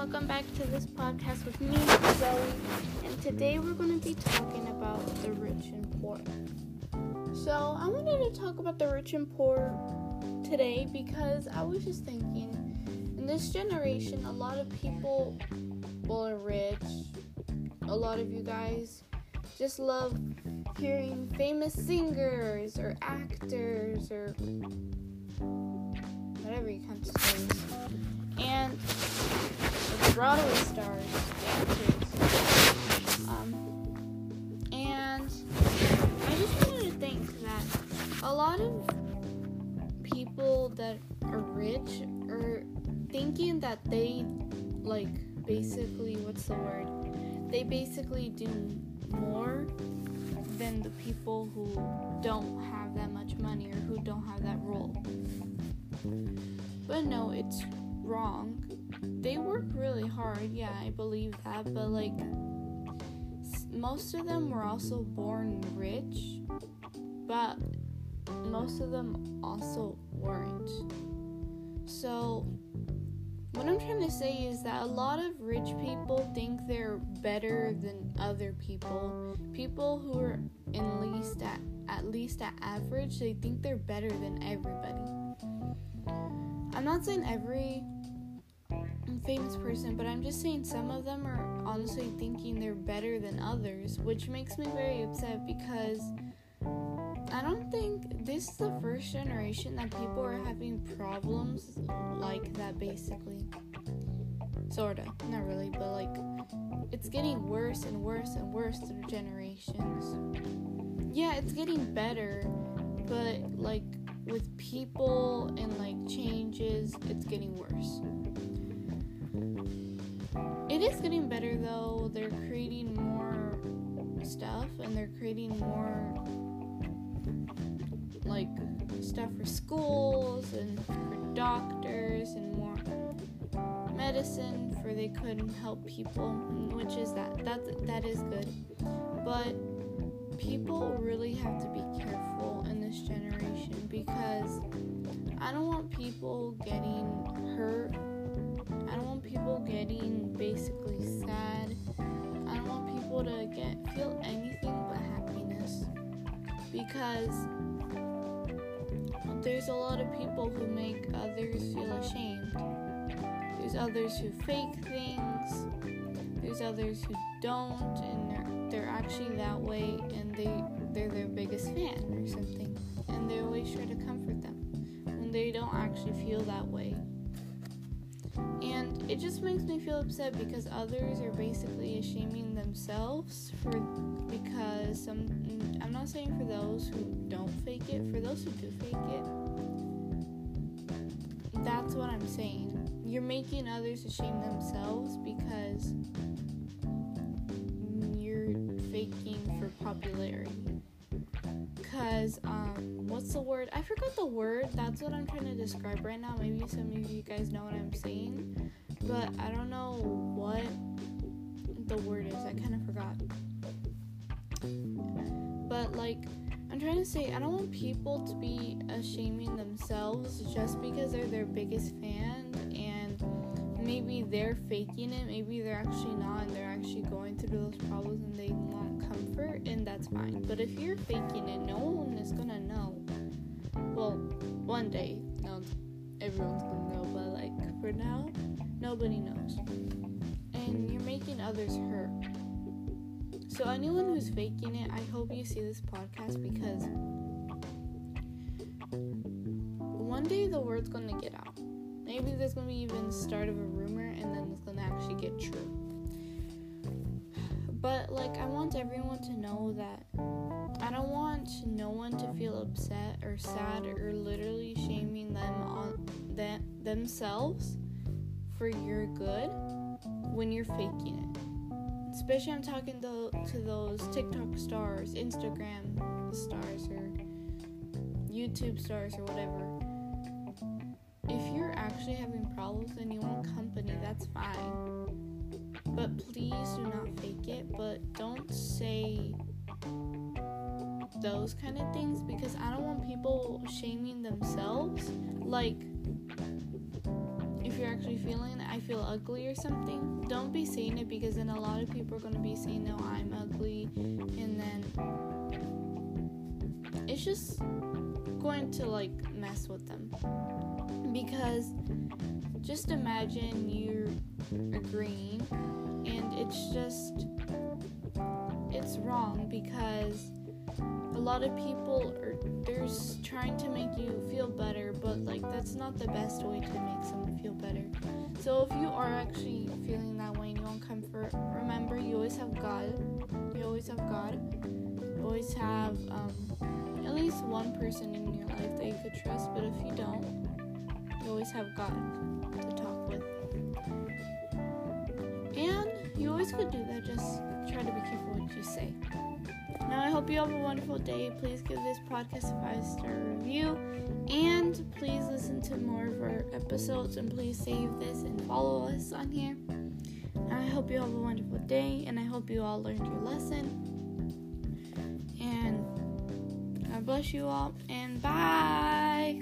welcome back to this podcast with me, Zoe. And today we're going to be talking about the rich and poor. So, I wanted to talk about the rich and poor today because I was just thinking in this generation, a lot of people, well, are rich. A lot of you guys just love hearing famous singers or actors or whatever you come to say. And Broadway stars, actors. Um, and I just wanted to think that a lot of people that are rich are thinking that they, like, basically, what's the word? They basically do more than the people who don't have that much money or who don't have that role. But no, it's wrong. They work really hard, yeah, I believe that, but like most of them were also born rich, but most of them also weren't. So, what I'm trying to say is that a lot of rich people think they're better than other people. People who are in least at at least at average, they think they're better than everybody. I'm not saying every famous person, but I'm just saying some of them are honestly thinking they're better than others, which makes me very upset because I don't think this is the first generation that people are having problems like that, basically. Sorta. Not really, but like, it's getting worse and worse and worse through generations. Yeah, it's getting better, but like, with people and like changes, it's getting worse. It is getting better though. They're creating more stuff and they're creating more like stuff for schools and for doctors and more medicine for they couldn't help people, which is that that that is good. But people really have to be careful in this generation because I don't want people getting hurt. Getting basically sad. I don't want people to get feel anything but happiness because there's a lot of people who make others feel ashamed. There's others who fake things. There's others who don't, and they're they're actually that way, and they they're their biggest fan or something, and they're always try to comfort them when they don't actually feel that way. And it just makes me feel upset because others are basically shaming themselves for because some I'm not saying for those who don't fake it, for those who do fake it. That's what I'm saying. You're making others shame themselves because you're faking for popularity. Cause um, forgot the word. That's what I'm trying to describe right now. Maybe some of you guys know what I'm saying, but I don't know what the word is. I kind of forgot. But like, I'm trying to say, I don't want people to be ashaming themselves just because they're their biggest fan and maybe they're faking it, maybe they're actually not, and they're actually going through those problems and they want comfort, and that's fine. But if you're faking it, no one is gonna know. Well, one day, no, everyone's gonna know, but like for now, nobody knows. And you're making others hurt. So, anyone who's faking it, I hope you see this podcast because one day the word's gonna get out. Maybe there's gonna be even the start of a rumor and then it's gonna actually get true. But like I want everyone to know that want no one to feel upset or sad or literally shaming them on that themselves for your good when you're faking it. Especially I'm talking to, to those TikTok stars, Instagram stars or YouTube stars or whatever if you're actually having problems and you want company, that's fine. But please do not fake it. But don't say those kind of things because I don't want people shaming themselves. Like, if you're actually feeling I feel ugly or something, don't be saying it because then a lot of people are going to be saying, no, I'm ugly. And then it's just going to like mess with them. Because just imagine you're agreeing and it's just, it's wrong because a lot of people are they're trying to make you feel better, but like that's not the best way to make someone feel better. So if you are actually feeling that way and you want comfort, remember you always have God. You always have God. You always have um, at least one person in your life that you could trust. But if you don't, you always have God to talk with. And you always could do that. Just try to be careful what you say. Hope you have a wonderful day. Please give this podcast a five star review. And please listen to more of our episodes. And please save this and follow us on here. I hope you have a wonderful day. And I hope you all learned your lesson. And God bless you all. And bye.